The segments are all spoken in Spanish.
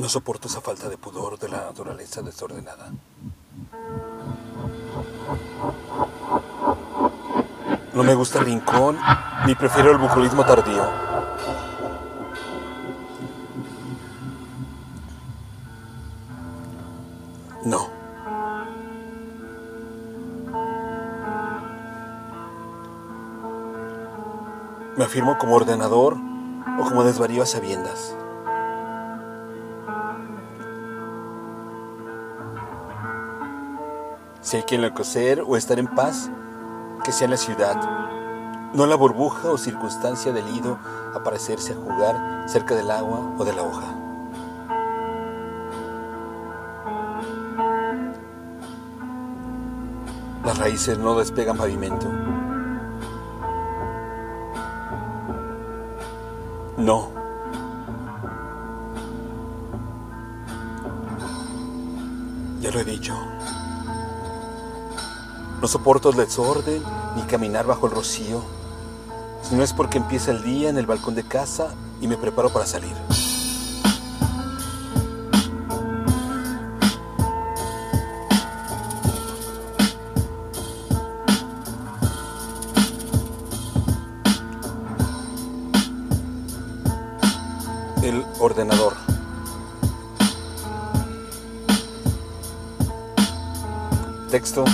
No soporto esa falta de pudor de la naturaleza desordenada. No me gusta el rincón, ni prefiero el bucolismo tardío. No. Me afirmo como ordenador o como desvarío a sabiendas. Si hay que enloquecer o estar en paz, que sea la ciudad, no la burbuja o circunstancia del ido a parecerse a jugar cerca del agua o de la hoja. Las raíces no despegan pavimento. No. Ya lo he dicho. No soporto el desorden ni caminar bajo el rocío, si no es porque empieza el día en el balcón de casa y me preparo para salir. El ordenador. Texto.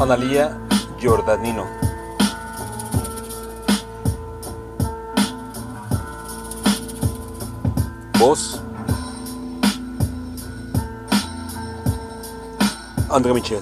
Analía Giordanino. Voz. André Michel.